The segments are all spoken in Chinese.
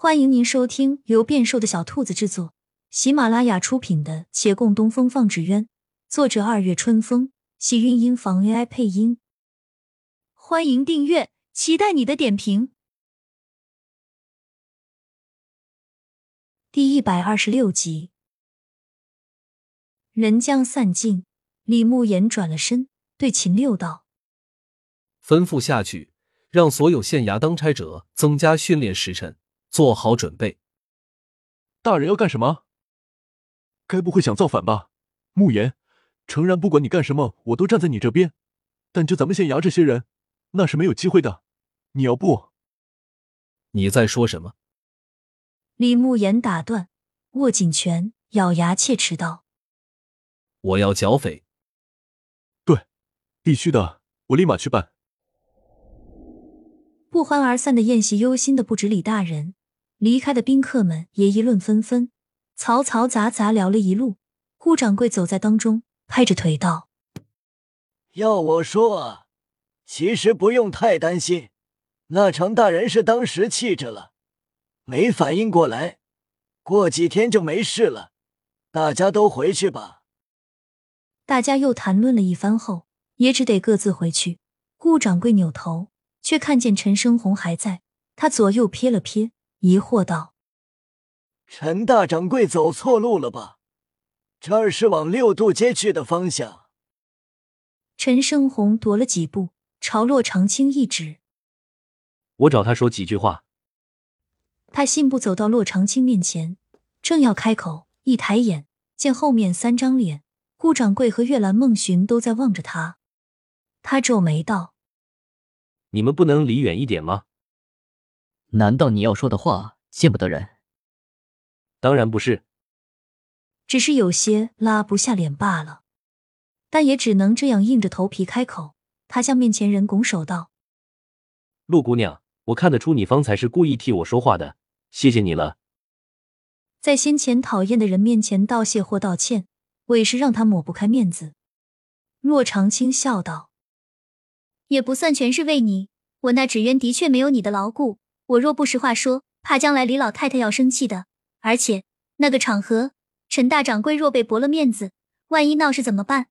欢迎您收听由变瘦的小兔子制作、喜马拉雅出品的《且共东风放纸鸢》，作者二月春风，喜韵音房 AI 配音。欢迎订阅，期待你的点评。第一百二十六集，人将散尽，李慕言转了身，对秦六道：“吩咐下去，让所有县衙当差者增加训练时辰。”做好准备。大人要干什么？该不会想造反吧？慕言，诚然，不管你干什么，我都站在你这边。但就咱们县衙这些人，那是没有机会的。你要不……你在说什么？李慕言打断，握紧拳，咬牙切齿道：“我要剿匪。”对，必须的，我立马去办。不欢而散的宴席，忧心的不止李大人。离开的宾客们也议论纷纷，嘈嘈杂杂聊了一路。顾掌柜走在当中，拍着腿道：“要我说啊，其实不用太担心。那程大人是当时气着了，没反应过来，过几天就没事了。大家都回去吧。”大家又谈论了一番后，也只得各自回去。顾掌柜扭头，却看见陈生红还在，他左右瞥了瞥。疑惑道：“陈大掌柜走错路了吧？这儿是往六渡街去的方向。”陈胜红踱了几步，朝洛长青一指：“我找他说几句话。”他信步走到洛长青面前，正要开口，一抬眼见后面三张脸，顾掌柜和月兰梦寻都在望着他。他皱眉道：“你们不能离远一点吗？”难道你要说的话见不得人？当然不是，只是有些拉不下脸罢了。但也只能这样硬着头皮开口。他向面前人拱手道：“陆姑娘，我看得出你方才是故意替我说话的，谢谢你了。”在先前讨厌的人面前道谢或道歉，委实让他抹不开面子。若长青笑道：“也不算全是为你，我那纸鸢的确没有你的牢固。”我若不实话说，怕将来李老太太要生气的。而且那个场合，陈大掌柜若被驳了面子，万一闹事怎么办？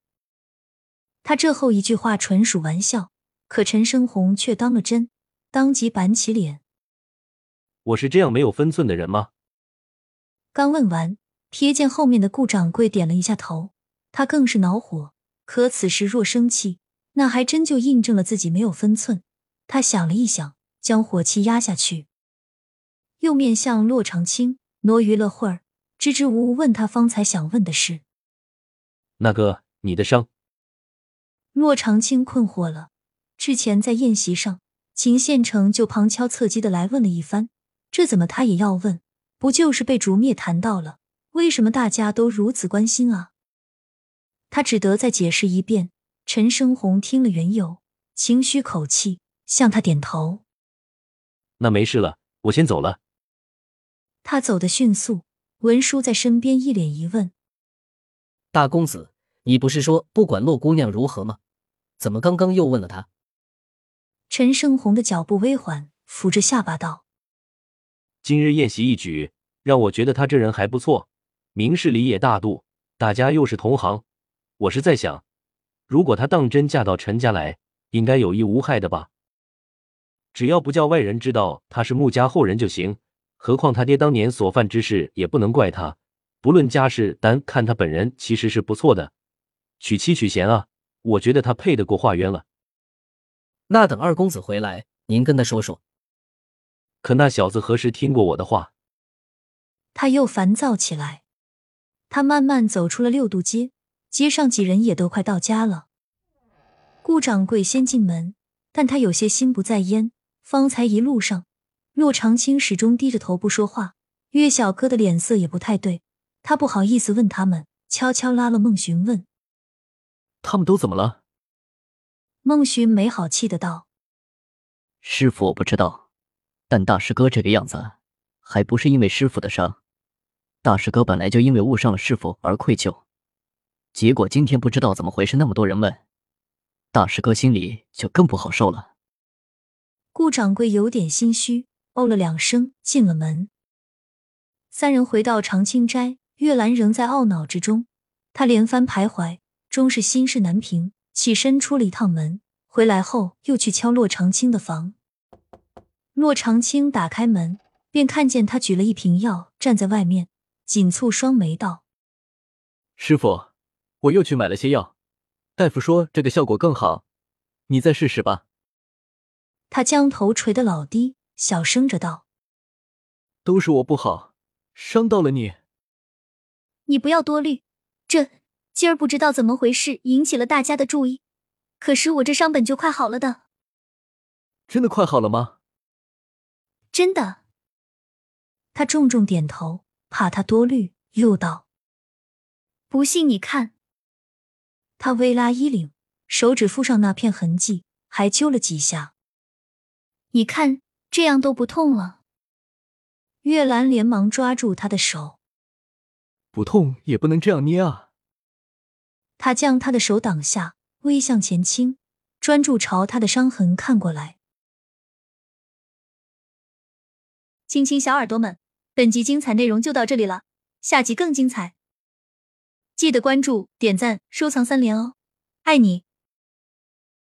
他这后一句话纯属玩笑，可陈生红却当了真，当即板起脸：“我是这样没有分寸的人吗？”刚问完，瞥见后面的顾掌柜点了一下头，他更是恼火。可此时若生气，那还真就印证了自己没有分寸。他想了一想。将火气压下去，又面向洛长青挪余了会儿，支支吾吾问他方才想问的事。那个，你的伤？洛长青困惑了。之前在宴席上，秦县城就旁敲侧击的来问了一番，这怎么他也要问？不就是被竹灭谈到了？为什么大家都如此关心啊？他只得再解释一遍。陈生红听了缘由，轻吁口气，向他点头。那没事了，我先走了。他走得迅速，文书在身边一脸疑问：“大公子，你不是说不管洛姑娘如何吗？怎么刚刚又问了她？”陈胜红的脚步微缓，扶着下巴道：“今日宴席一举，让我觉得他这人还不错，明事理也大度。大家又是同行，我是在想，如果她当真嫁到陈家来，应该有益无害的吧。”只要不叫外人知道他是穆家后人就行。何况他爹当年所犯之事也不能怪他。不论家世，单看他本人其实是不错的。娶妻娶贤啊，我觉得他配得过华渊了。那等二公子回来，您跟他说说。可那小子何时听过我的话？他又烦躁起来。他慢慢走出了六渡街，街上几人也都快到家了。顾掌柜先进门，但他有些心不在焉。方才一路上，骆长青始终低着头不说话。岳小哥的脸色也不太对，他不好意思问他们，悄悄拉了孟寻问：“他们都怎么了？”孟寻没好气的道：“师傅，我不知道，但大师哥这个样子，还不是因为师傅的伤。大师哥本来就因为误伤了师傅而愧疚，结果今天不知道怎么回事，那么多人问，大师哥心里就更不好受了。”顾掌柜有点心虚，哦了两声，进了门。三人回到长青斋，月兰仍在懊恼之中，她连番徘徊，终是心事难平，起身出了一趟门。回来后又去敲洛长青的房，洛长青打开门，便看见他举了一瓶药站在外面，紧蹙双眉道：“师傅，我又去买了些药，大夫说这个效果更好，你再试试吧。”他将头垂得老低，小声着道：“都是我不好，伤到了你。你不要多虑，这今儿不知道怎么回事，引起了大家的注意。”可是我这伤本就快好了的，真的快好了吗？真的。他重重点头，怕他多虑，又道：“不信你看。”他微拉衣领，手指附上那片痕迹，还揪了几下。你看，这样都不痛了。月兰连忙抓住他的手：“不痛也不能这样捏啊！”他将他的手挡下。微向前倾，专注朝他的伤痕看过来。亲亲小耳朵们，本集精彩内容就到这里了，下集更精彩，记得关注、点赞、收藏三连哦，爱你！